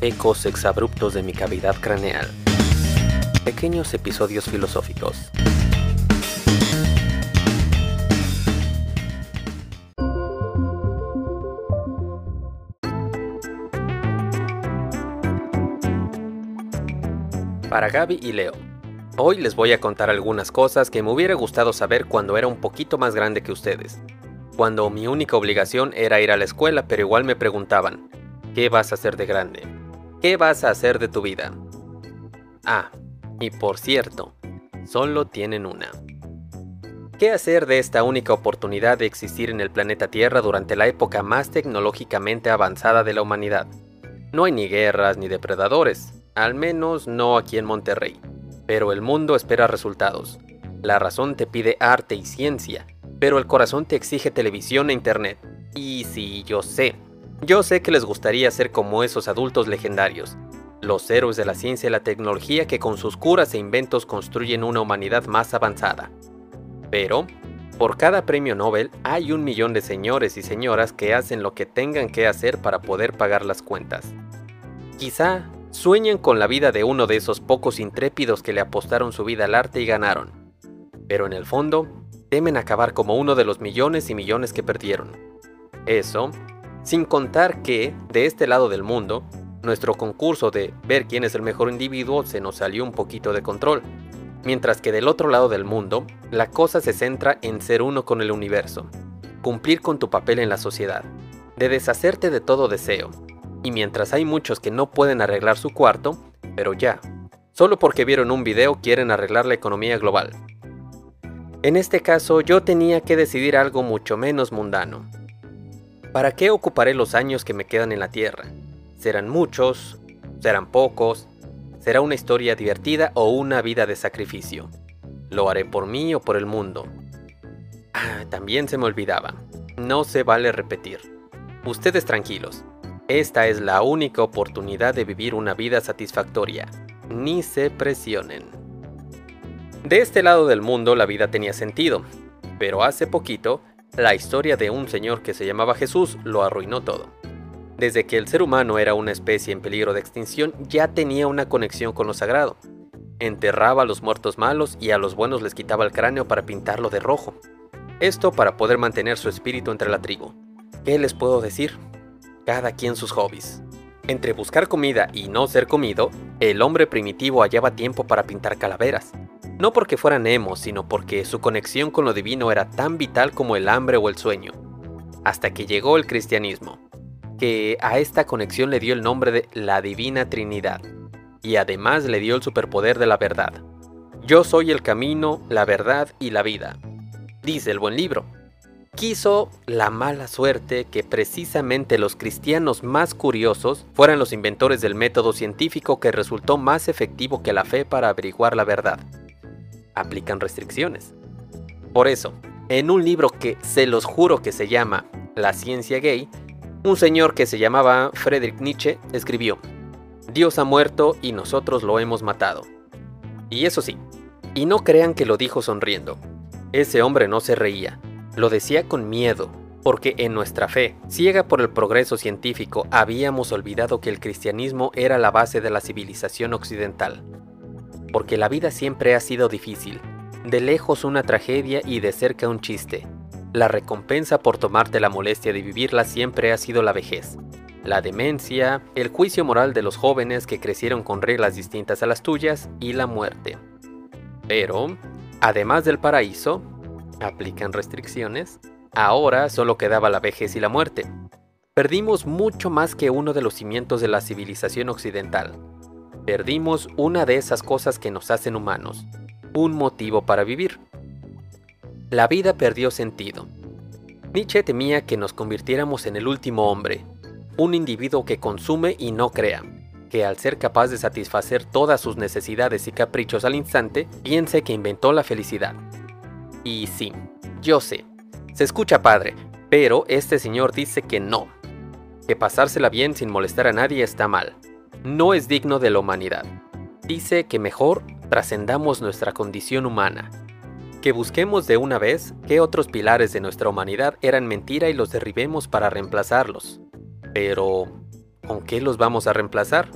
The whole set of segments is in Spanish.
ecos exabruptos de mi cavidad craneal, pequeños episodios filosóficos. Para Gaby y Leo, hoy les voy a contar algunas cosas que me hubiera gustado saber cuando era un poquito más grande que ustedes, cuando mi única obligación era ir a la escuela, pero igual me preguntaban, ¿qué vas a hacer de grande? ¿Qué vas a hacer de tu vida? Ah, y por cierto, solo tienen una. ¿Qué hacer de esta única oportunidad de existir en el planeta Tierra durante la época más tecnológicamente avanzada de la humanidad? No hay ni guerras ni depredadores, al menos no aquí en Monterrey, pero el mundo espera resultados. La razón te pide arte y ciencia, pero el corazón te exige televisión e internet. Y sí, yo sé, yo sé que les gustaría ser como esos adultos legendarios, los héroes de la ciencia y la tecnología que con sus curas e inventos construyen una humanidad más avanzada. Pero, por cada premio Nobel hay un millón de señores y señoras que hacen lo que tengan que hacer para poder pagar las cuentas. Quizá sueñen con la vida de uno de esos pocos intrépidos que le apostaron su vida al arte y ganaron. Pero en el fondo, temen acabar como uno de los millones y millones que perdieron. Eso sin contar que, de este lado del mundo, nuestro concurso de ver quién es el mejor individuo se nos salió un poquito de control. Mientras que del otro lado del mundo, la cosa se centra en ser uno con el universo, cumplir con tu papel en la sociedad, de deshacerte de todo deseo. Y mientras hay muchos que no pueden arreglar su cuarto, pero ya, solo porque vieron un video quieren arreglar la economía global. En este caso yo tenía que decidir algo mucho menos mundano, ¿Para qué ocuparé los años que me quedan en la Tierra? ¿Serán muchos? ¿Serán pocos? ¿Será una historia divertida o una vida de sacrificio? ¿Lo haré por mí o por el mundo? Ah, también se me olvidaba. No se vale repetir. Ustedes tranquilos. Esta es la única oportunidad de vivir una vida satisfactoria. Ni se presionen. De este lado del mundo la vida tenía sentido, pero hace poquito la historia de un señor que se llamaba Jesús lo arruinó todo. Desde que el ser humano era una especie en peligro de extinción, ya tenía una conexión con lo sagrado. Enterraba a los muertos malos y a los buenos les quitaba el cráneo para pintarlo de rojo. Esto para poder mantener su espíritu entre la tribu. ¿Qué les puedo decir? Cada quien sus hobbies. Entre buscar comida y no ser comido, el hombre primitivo hallaba tiempo para pintar calaveras, no porque fuera Nemo, sino porque su conexión con lo divino era tan vital como el hambre o el sueño. Hasta que llegó el cristianismo, que a esta conexión le dio el nombre de la Divina Trinidad, y además le dio el superpoder de la verdad. Yo soy el camino, la verdad y la vida, dice el buen libro. Quiso la mala suerte que precisamente los cristianos más curiosos fueran los inventores del método científico que resultó más efectivo que la fe para averiguar la verdad aplican restricciones. Por eso, en un libro que se los juro que se llama La ciencia gay, un señor que se llamaba Friedrich Nietzsche escribió, Dios ha muerto y nosotros lo hemos matado. Y eso sí, y no crean que lo dijo sonriendo. Ese hombre no se reía, lo decía con miedo, porque en nuestra fe, ciega por el progreso científico, habíamos olvidado que el cristianismo era la base de la civilización occidental porque la vida siempre ha sido difícil, de lejos una tragedia y de cerca un chiste. La recompensa por tomarte la molestia de vivirla siempre ha sido la vejez, la demencia, el juicio moral de los jóvenes que crecieron con reglas distintas a las tuyas y la muerte. Pero, además del paraíso, aplican restricciones, ahora solo quedaba la vejez y la muerte. Perdimos mucho más que uno de los cimientos de la civilización occidental, Perdimos una de esas cosas que nos hacen humanos, un motivo para vivir. La vida perdió sentido. Nietzsche temía que nos convirtiéramos en el último hombre, un individuo que consume y no crea, que al ser capaz de satisfacer todas sus necesidades y caprichos al instante, piense que inventó la felicidad. Y sí, yo sé, se escucha padre, pero este señor dice que no, que pasársela bien sin molestar a nadie está mal, no es digno de la humanidad. Dice que mejor trascendamos nuestra condición humana, que busquemos de una vez qué otros pilares de nuestra humanidad eran mentira y los derribemos para reemplazarlos. Pero, ¿con qué los vamos a reemplazar?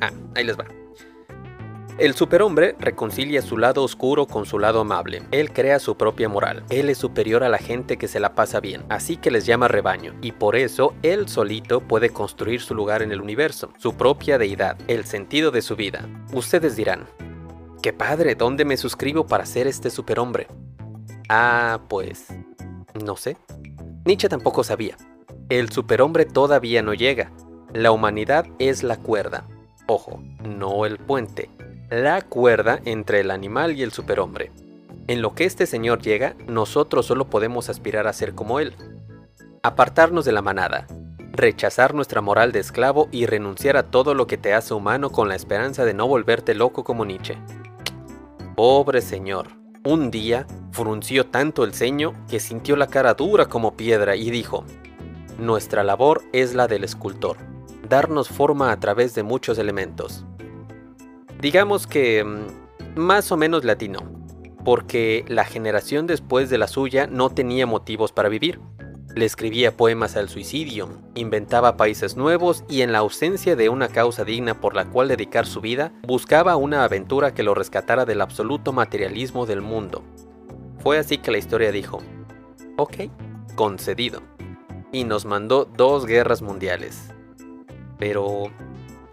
Ah, ahí les va. El superhombre reconcilia su lado oscuro con su lado amable. Él crea su propia moral. Él es superior a la gente que se la pasa bien, así que les llama rebaño. Y por eso él solito puede construir su lugar en el universo, su propia deidad, el sentido de su vida. Ustedes dirán, ¡qué padre! ¿Dónde me suscribo para ser este superhombre? Ah, pues... no sé. Nietzsche tampoco sabía. El superhombre todavía no llega. La humanidad es la cuerda. Ojo, no el puente la cuerda entre el animal y el superhombre. En lo que este señor llega, nosotros solo podemos aspirar a ser como él. Apartarnos de la manada, rechazar nuestra moral de esclavo y renunciar a todo lo que te hace humano con la esperanza de no volverte loco como Nietzsche. Pobre señor, un día frunció tanto el ceño que sintió la cara dura como piedra y dijo, Nuestra labor es la del escultor, darnos forma a través de muchos elementos. Digamos que mm, más o menos latino, porque la generación después de la suya no tenía motivos para vivir. Le escribía poemas al suicidio, inventaba países nuevos y en la ausencia de una causa digna por la cual dedicar su vida, buscaba una aventura que lo rescatara del absoluto materialismo del mundo. Fue así que la historia dijo, ok, concedido. Y nos mandó dos guerras mundiales. Pero,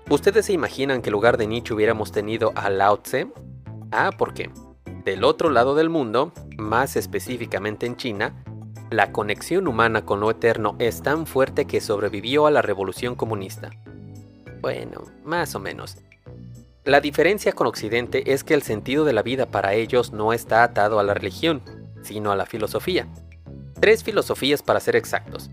¿Ustedes se imaginan que lugar de Nietzsche hubiéramos tenido a Lao Tse? Ah, ¿por qué? Del otro lado del mundo, más específicamente en China, la conexión humana con lo eterno es tan fuerte que sobrevivió a la revolución comunista. Bueno, más o menos. La diferencia con Occidente es que el sentido de la vida para ellos no está atado a la religión, sino a la filosofía. Tres filosofías para ser exactos.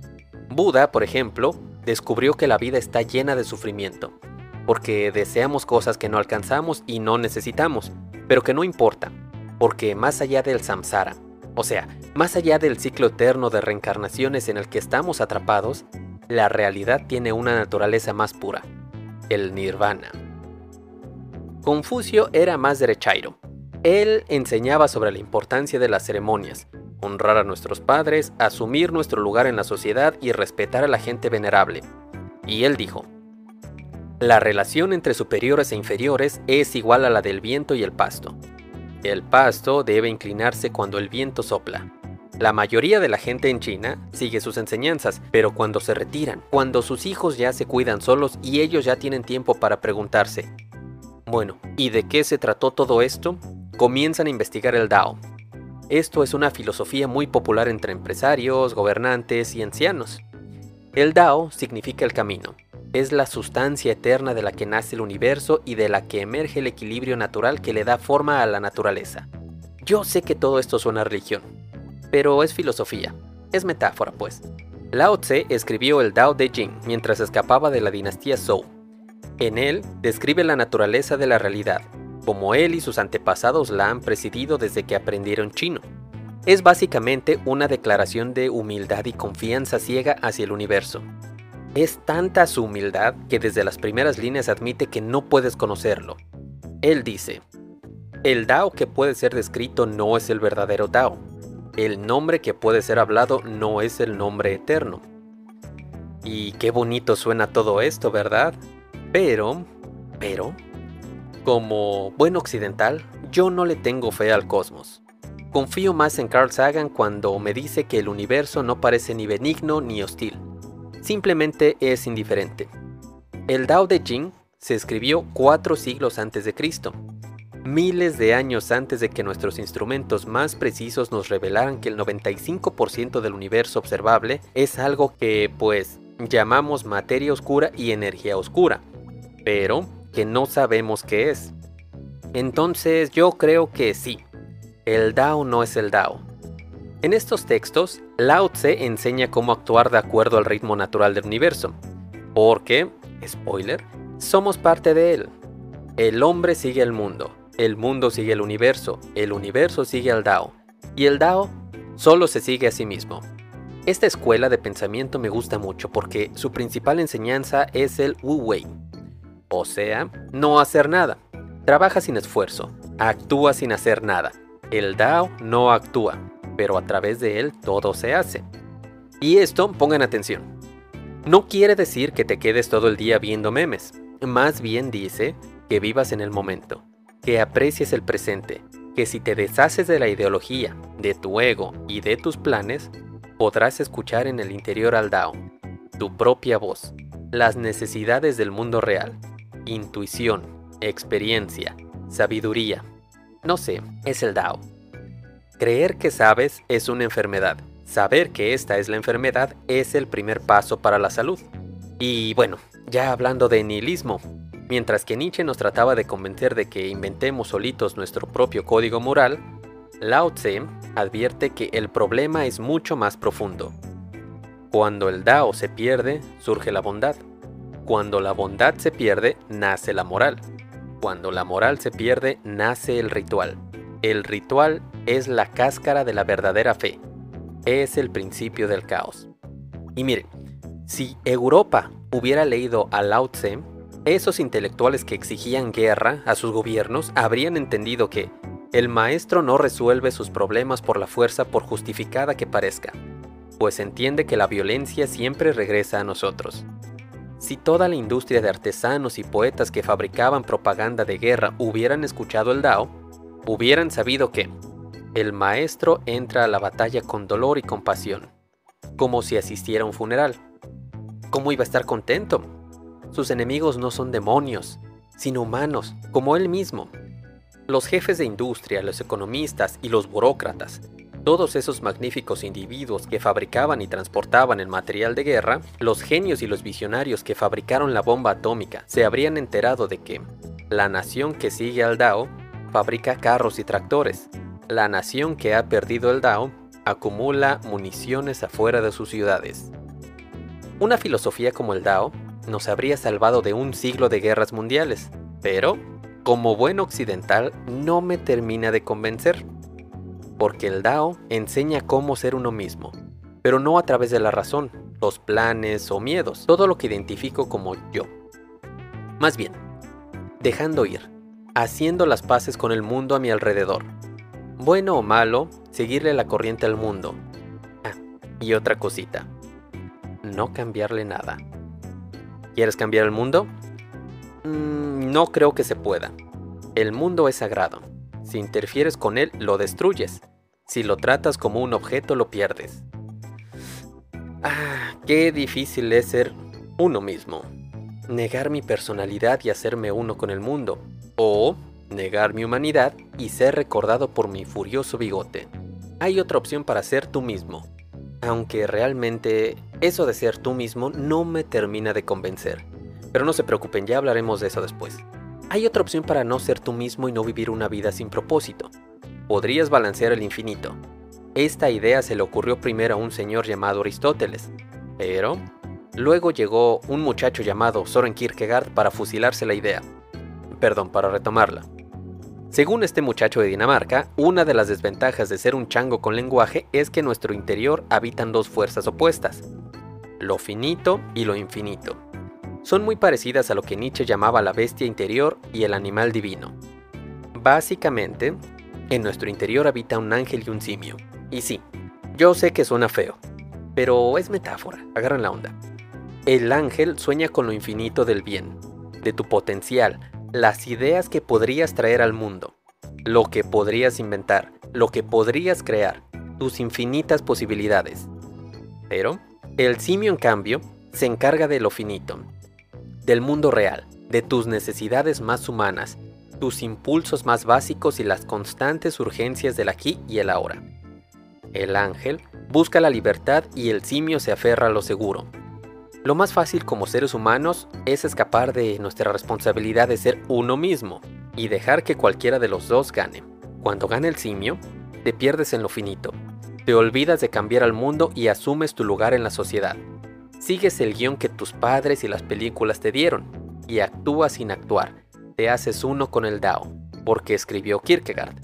Buda, por ejemplo, descubrió que la vida está llena de sufrimiento, porque deseamos cosas que no alcanzamos y no necesitamos, pero que no importa, porque más allá del samsara, o sea, más allá del ciclo eterno de reencarnaciones en el que estamos atrapados, la realidad tiene una naturaleza más pura, el nirvana. Confucio era más derechairo. Él enseñaba sobre la importancia de las ceremonias, honrar a nuestros padres, asumir nuestro lugar en la sociedad y respetar a la gente venerable. Y él dijo, la relación entre superiores e inferiores es igual a la del viento y el pasto. El pasto debe inclinarse cuando el viento sopla. La mayoría de la gente en China sigue sus enseñanzas, pero cuando se retiran, cuando sus hijos ya se cuidan solos y ellos ya tienen tiempo para preguntarse, bueno, ¿y de qué se trató todo esto? Comienzan a investigar el Dao. Esto es una filosofía muy popular entre empresarios, gobernantes y ancianos. El Dao significa el camino, es la sustancia eterna de la que nace el universo y de la que emerge el equilibrio natural que le da forma a la naturaleza. Yo sé que todo esto suena a religión, pero es filosofía, es metáfora pues. Lao Tse escribió el Tao Te Ching mientras escapaba de la dinastía Zhou. En él describe la naturaleza de la realidad, como él y sus antepasados la han presidido desde que aprendieron chino. Es básicamente una declaración de humildad y confianza ciega hacia el universo, es tanta su humildad que desde las primeras líneas admite que no puedes conocerlo. Él dice, el Dao que puede ser descrito no es el verdadero Dao. El nombre que puede ser hablado no es el nombre eterno. Y qué bonito suena todo esto, ¿verdad? Pero, pero, como buen occidental, yo no le tengo fe al cosmos. Confío más en Carl Sagan cuando me dice que el universo no parece ni benigno ni hostil simplemente es indiferente. El Dao de Jing se escribió cuatro siglos antes de Cristo, miles de años antes de que nuestros instrumentos más precisos nos revelaran que el 95% del universo observable es algo que, pues, llamamos materia oscura y energía oscura, pero que no sabemos qué es. Entonces yo creo que sí, el Dao no es el Dao, en estos textos, Lao Tse enseña cómo actuar de acuerdo al ritmo natural del universo, porque, spoiler, somos parte de él. El hombre sigue el mundo, el mundo sigue el universo, el universo sigue al Dao, y el Dao solo se sigue a sí mismo. Esta escuela de pensamiento me gusta mucho porque su principal enseñanza es el Wu Wei, o sea, no hacer nada. Trabaja sin esfuerzo, actúa sin hacer nada. El Dao no actúa, pero a través de él todo se hace. Y esto, pongan atención, No quiere decir que te quedes todo el día viendo memes, más bien dice que vivas en el momento, que aprecies el presente, que si te deshaces de la ideología, de tu ego y de tus planes, podrás escuchar en el interior al Dao, tu propia voz, las necesidades del mundo real, intuición, experiencia, sabiduría. No sé, es el Dao. Creer que sabes es una enfermedad. Saber que esta es la enfermedad es el primer paso para la salud. Y bueno, ya hablando de nihilismo, mientras que Nietzsche nos trataba de convencer de que inventemos solitos nuestro propio código moral, Lao Tse advierte que el problema es mucho más profundo. Cuando el Dao se pierde, surge la bondad. Cuando la bondad se pierde, nace la moral. Cuando la moral se pierde, nace el ritual. El ritual es la cáscara de la verdadera fe. Es el principio del caos. Y mire, si Europa hubiera leído a Lao Tse, esos intelectuales que exigían guerra a sus gobiernos habrían entendido que el maestro no resuelve sus problemas por la fuerza por justificada que parezca, pues entiende que la violencia siempre regresa a nosotros. Si toda la industria de artesanos y poetas que fabricaban propaganda de guerra hubieran escuchado el Dao, hubieran sabido que el maestro entra a la batalla con dolor y compasión, como si asistiera a un funeral. ¿Cómo iba a estar contento? Sus enemigos no son demonios, sino humanos, como él mismo, los jefes de industria, los economistas y los burócratas, todos esos magníficos individuos que fabricaban y transportaban el material de guerra, los genios y los visionarios que fabricaron la bomba atómica, se habrían enterado de que la nación que sigue al Dao fabrica carros y tractores. La nación que ha perdido el Dao acumula municiones afuera de sus ciudades. Una filosofía como el Dao nos habría salvado de un siglo de guerras mundiales, pero como buen occidental, no me termina de convencer. Porque el Dao enseña cómo ser uno mismo, pero no a través de la razón, los planes o miedos, todo lo que identifico como yo. Más bien, dejando ir, haciendo las paces con el mundo a mi alrededor. Bueno o malo, seguirle la corriente al mundo. Ah, y otra cosita, no cambiarle nada. ¿Quieres cambiar el mundo? Mm, no creo que se pueda. El mundo es sagrado. Si interfieres con él, lo destruyes. Si lo tratas como un objeto, lo pierdes. Ah, qué difícil es ser uno mismo. Negar mi personalidad y hacerme uno con el mundo. O negar mi humanidad y ser recordado por mi furioso bigote. Hay otra opción para ser tú mismo. Aunque realmente eso de ser tú mismo no me termina de convencer. Pero no se preocupen, ya hablaremos de eso después. Hay otra opción para no ser tú mismo y no vivir una vida sin propósito. Podrías balancear el infinito. Esta idea se le ocurrió primero a un señor llamado Aristóteles, pero luego llegó un muchacho llamado Soren Kierkegaard para fusilarse la idea. Perdón, para retomarla. Según este muchacho de Dinamarca, una de las desventajas de ser un chango con lenguaje es que en nuestro interior habitan dos fuerzas opuestas, lo finito y lo infinito son muy parecidas a lo que Nietzsche llamaba la bestia interior y el animal divino. Básicamente, en nuestro interior habita un ángel y un simio. Y sí, yo sé que suena feo, pero es metáfora, agarran la onda. El ángel sueña con lo infinito del bien, de tu potencial, las ideas que podrías traer al mundo, lo que podrías inventar, lo que podrías crear, tus infinitas posibilidades. Pero, el simio en cambio, se encarga de lo finito, del mundo real, de tus necesidades más humanas, tus impulsos más básicos y las constantes urgencias del aquí y el ahora. El ángel busca la libertad y el simio se aferra a lo seguro. Lo más fácil como seres humanos es escapar de nuestra responsabilidad de ser uno mismo y dejar que cualquiera de los dos gane. Cuando gana el simio, te pierdes en lo finito, te olvidas de cambiar al mundo y asumes tu lugar en la sociedad. Sigues el guion que tus padres y las películas te dieron y actúas sin actuar. Te haces uno con el Dao, porque escribió Kierkegaard.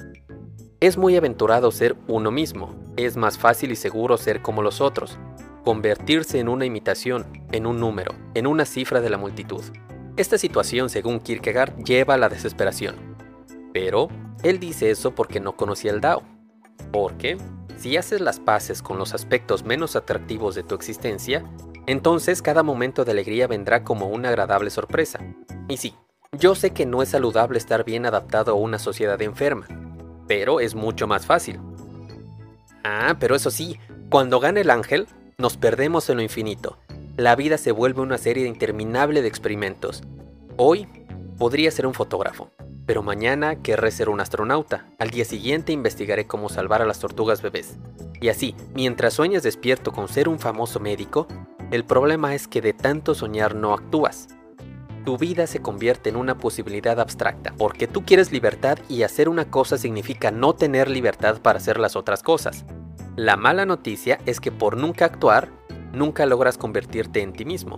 Es muy aventurado ser uno mismo, es más fácil y seguro ser como los otros, convertirse en una imitación, en un número, en una cifra de la multitud. Esta situación, según Kierkegaard, lleva a la desesperación. Pero él dice eso porque no conocía el Dao. Porque, si haces las paces con los aspectos menos atractivos de tu existencia, Entonces cada momento de alegría vendrá como una agradable sorpresa. Y sí, yo sé que no es saludable estar bien adaptado a una sociedad enferma, pero es mucho más fácil. Ah, pero eso sí, cuando gana el ángel, nos perdemos en lo infinito. La vida se vuelve una serie interminable de experimentos. Hoy podría ser un fotógrafo, pero mañana querré ser un astronauta. Al día siguiente investigaré cómo salvar a las tortugas bebés. Y así, mientras sueñas despierto con ser un famoso médico, el problema es que de tanto soñar no actúas. Tu vida se convierte en una posibilidad abstracta, porque tú quieres libertad y hacer una cosa significa no tener libertad para hacer las otras cosas. La mala noticia es que por nunca actuar, nunca logras convertirte en ti mismo.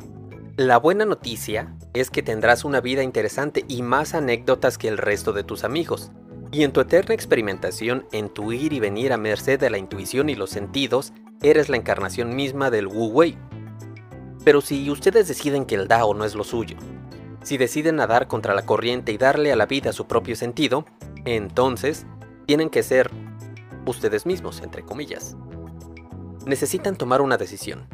La buena noticia es que tendrás una vida interesante y más anécdotas que el resto de tus amigos. Y en tu eterna experimentación, en tu ir y venir a merced de la intuición y los sentidos, eres la encarnación misma del Wu Wei. Pero si ustedes deciden que el Dao no es lo suyo, si deciden nadar contra la corriente y darle a la vida su propio sentido, entonces tienen que ser ustedes mismos, entre comillas. Necesitan tomar una decisión.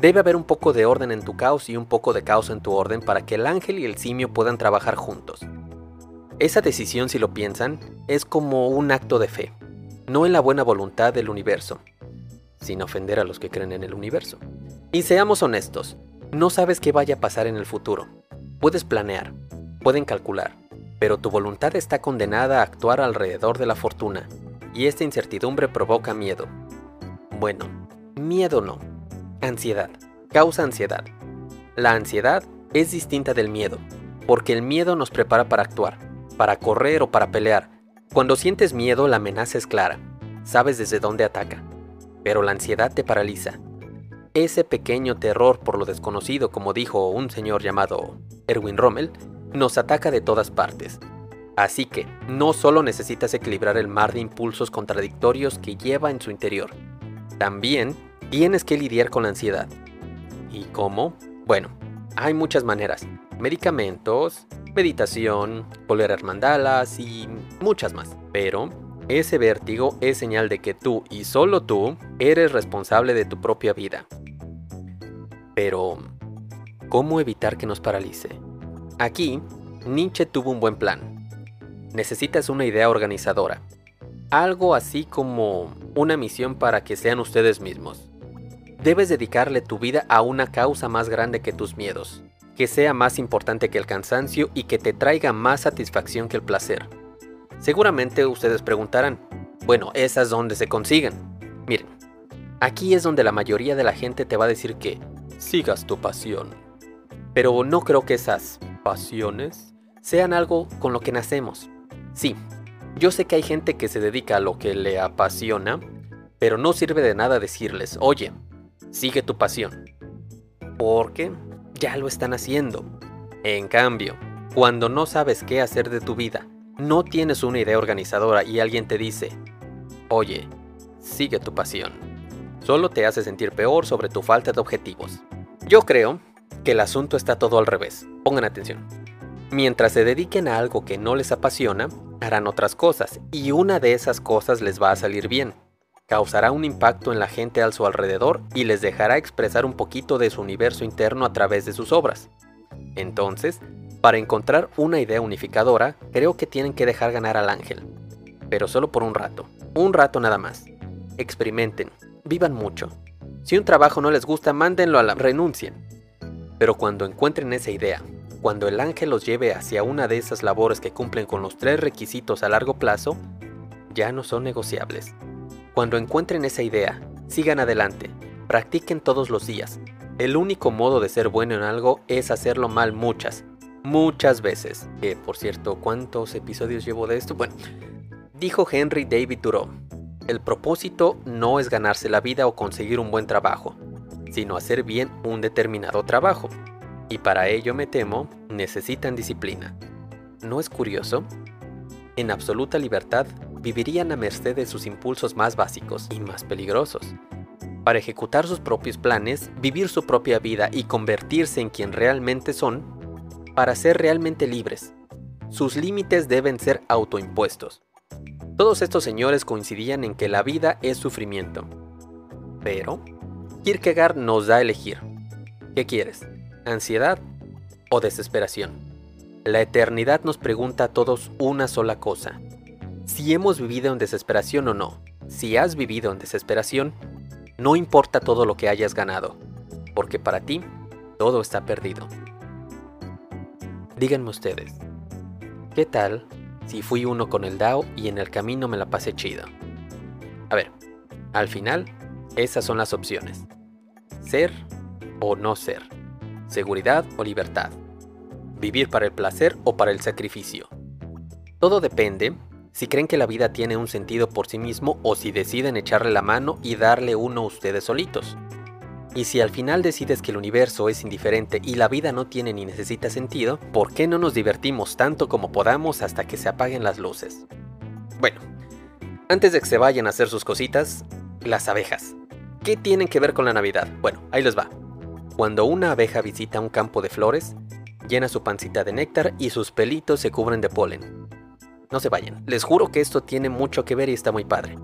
Debe haber un poco de orden en tu caos y un poco de caos en tu orden para que el ángel y el simio puedan trabajar juntos. Esa decisión, si lo piensan, es como un acto de fe, no en la buena voluntad del universo, sin ofender a los que creen en el universo. Y seamos honestos, no sabes qué vaya a pasar en el futuro. Puedes planear, pueden calcular, pero tu voluntad está condenada a actuar alrededor de la fortuna, y esta incertidumbre provoca miedo. Bueno, miedo no, ansiedad, causa ansiedad. La ansiedad es distinta del miedo, porque el miedo nos prepara para actuar, para correr o para pelear. Cuando sientes miedo, la amenaza es clara, sabes desde dónde ataca, pero la ansiedad te paraliza. Ese pequeño terror por lo desconocido, como dijo un señor llamado Erwin Rommel, nos ataca de todas partes. Así que, no solo necesitas equilibrar el mar de impulsos contradictorios que lleva en su interior, también tienes que lidiar con la ansiedad. ¿Y cómo? Bueno, hay muchas maneras. Medicamentos, meditación, a mandalas y muchas más. Pero ese vértigo es señal de que tú y solo tú eres responsable de tu propia vida. Pero, ¿cómo evitar que nos paralice? Aquí, Nietzsche tuvo un buen plan. Necesitas una idea organizadora. Algo así como una misión para que sean ustedes mismos. Debes dedicarle tu vida a una causa más grande que tus miedos, que sea más importante que el cansancio y que te traiga más satisfacción que el placer. Seguramente ustedes preguntarán, bueno, esas donde se consiguen. Miren, aquí es donde la mayoría de la gente te va a decir que sigas tu pasión. Pero no creo que esas pasiones sean algo con lo que nacemos. Sí, yo sé que hay gente que se dedica a lo que le apasiona, pero no sirve de nada decirles, oye, sigue tu pasión. Porque ya lo están haciendo. En cambio, cuando no sabes qué hacer de tu vida, no tienes una idea organizadora y alguien te dice, oye, sigue tu pasión, solo te hace sentir peor sobre tu falta de objetivos. Yo creo que el asunto está todo al revés. Pongan atención. Mientras se dediquen a algo que no les apasiona, harán otras cosas y una de esas cosas les va a salir bien causará un impacto en la gente a su alrededor y les dejará expresar un poquito de su universo interno a través de sus obras. Entonces, para encontrar una idea unificadora, creo que tienen que dejar ganar al ángel. Pero solo por un rato. Un rato nada más. Experimenten. Vivan mucho. Si un trabajo no les gusta, mándenlo a la renuncien. Pero cuando encuentren esa idea, cuando el ángel los lleve hacia una de esas labores que cumplen con los tres requisitos a largo plazo, ya no son negociables. Cuando encuentren esa idea, sigan adelante, practiquen todos los días. El único modo de ser bueno en algo es hacerlo mal muchas, muchas veces. Que por cierto, ¿cuántos episodios llevo de esto? Bueno, dijo Henry David Thoreau, el propósito no es ganarse la vida o conseguir un buen trabajo, sino hacer bien un determinado trabajo. Y para ello me temo, necesitan disciplina. ¿No es curioso? En absoluta libertad vivirían a merced de sus impulsos más básicos y más peligrosos. Para ejecutar sus propios planes, vivir su propia vida y convertirse en quien realmente son, para ser realmente libres, sus límites deben ser autoimpuestos. Todos estos señores coincidían en que la vida es sufrimiento. Pero, Kierkegaard nos da a elegir. ¿Qué quieres? ¿Ansiedad o desesperación? La eternidad nos pregunta a todos una sola cosa. Si hemos vivido en desesperación o no. Si has vivido en desesperación, no importa todo lo que hayas ganado, porque para ti todo está perdido. Díganme ustedes, ¿qué tal si fui uno con el DAO y en el camino me la pasé chido? A ver, al final, esas son las opciones. Ser o no ser. Seguridad o libertad. Vivir para el placer o para el sacrificio. Todo depende si creen que la vida tiene un sentido por sí mismo o si deciden echarle la mano y darle uno a ustedes solitos. Y si al final decides que el universo es indiferente y la vida no tiene ni necesita sentido, ¿por qué no nos divertimos tanto como podamos hasta que se apaguen las luces? Bueno, antes de que se vayan a hacer sus cositas, las abejas. ¿Qué tienen que ver con la Navidad? Bueno, ahí les va. Cuando una abeja visita un campo de flores, llena su pancita de néctar y sus pelitos se cubren de polen. No se vayan, les juro que esto tiene mucho que ver y está muy padre.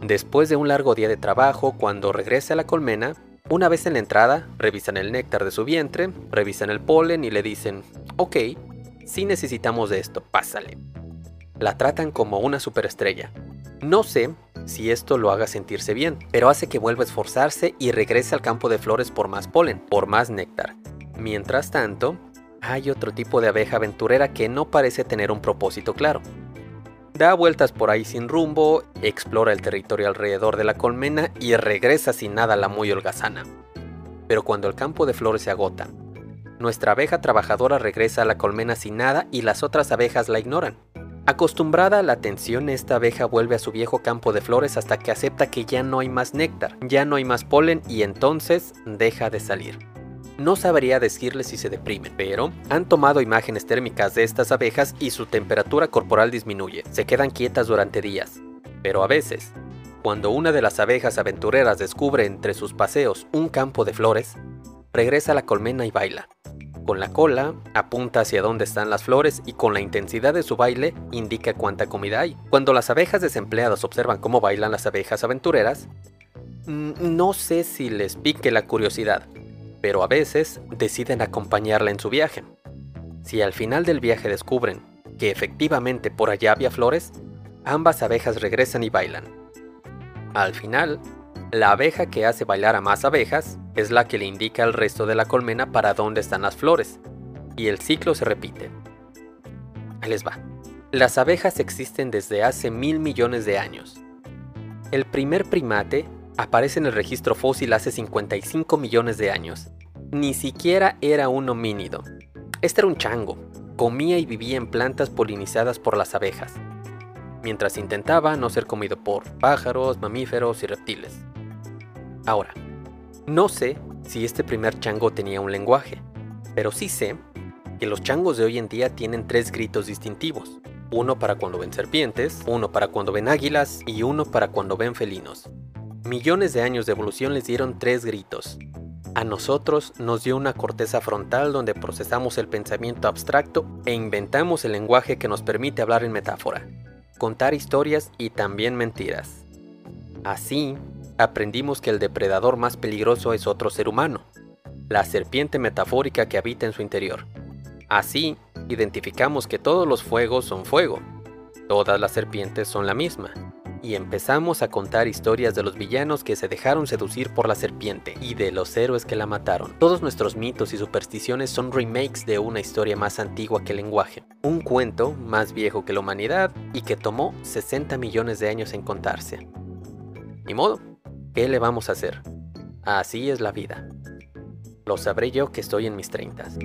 Después de un largo día de trabajo, cuando regrese a la colmena, una vez en la entrada, revisan el néctar de su vientre, revisan el polen y le dicen, ok, si necesitamos de esto, pásale. La tratan como una superestrella. No sé si esto lo haga sentirse bien, pero hace que vuelva a esforzarse y regrese al campo de flores por más polen, por más néctar. Mientras tanto, hay otro tipo de abeja aventurera que no parece tener un propósito claro. Da vueltas por ahí sin rumbo, explora el territorio alrededor de la colmena y regresa sin nada a la muy holgazana. Pero cuando el campo de flores se agota, nuestra abeja trabajadora regresa a la colmena sin nada y las otras abejas la ignoran. Acostumbrada a la atención, esta abeja vuelve a su viejo campo de flores hasta que acepta que ya no hay más néctar, ya no hay más polen y entonces deja de salir. No sabría decirles si se deprimen, pero han tomado imágenes térmicas de estas abejas y su temperatura corporal disminuye. Se quedan quietas durante días. Pero a veces, cuando una de las abejas aventureras descubre entre sus paseos un campo de flores, regresa a la colmena y baila. Con la cola apunta hacia dónde están las flores y con la intensidad de su baile indica cuánta comida hay. Cuando las abejas desempleadas observan cómo bailan las abejas aventureras, mm, no sé si les pique la curiosidad, pero a veces deciden acompañarla en su viaje. Si al final del viaje descubren que efectivamente por allá había flores, ambas abejas regresan y bailan. Al final, la abeja que hace bailar a más abejas es la que le indica al resto de la colmena para dónde están las flores, y el ciclo se repite. Ahí les va. Las abejas existen desde hace mil millones de años. El primer primate aparece en el registro fósil hace 55 millones de años. Ni siquiera era un homínido. Este era un chango. Comía y vivía en plantas polinizadas por las abejas, mientras intentaba no ser comido por pájaros, mamíferos y reptiles. Ahora, no sé si este primer chango tenía un lenguaje, pero sí sé que los changos de hoy en día tienen tres gritos distintivos. Uno para cuando ven serpientes, uno para cuando ven águilas y uno para cuando ven felinos. Millones de años de evolución les dieron tres gritos. A nosotros nos dio una corteza frontal donde procesamos el pensamiento abstracto e inventamos el lenguaje que nos permite hablar en metáfora, contar historias y también mentiras. Así, aprendimos que el depredador más peligroso es otro ser humano, la serpiente metafórica que habita en su interior. Así, identificamos que todos los fuegos son fuego, todas las serpientes son la misma, y empezamos a contar historias de los villanos que se dejaron seducir por la serpiente y de los héroes que la mataron. Todos nuestros mitos y supersticiones son remakes de una historia más antigua que el lenguaje, un cuento más viejo que la humanidad y que tomó 60 millones de años en contarse. Ni modo, ¿qué le vamos a hacer? Así es la vida. Lo sabré yo que estoy en mis treintas.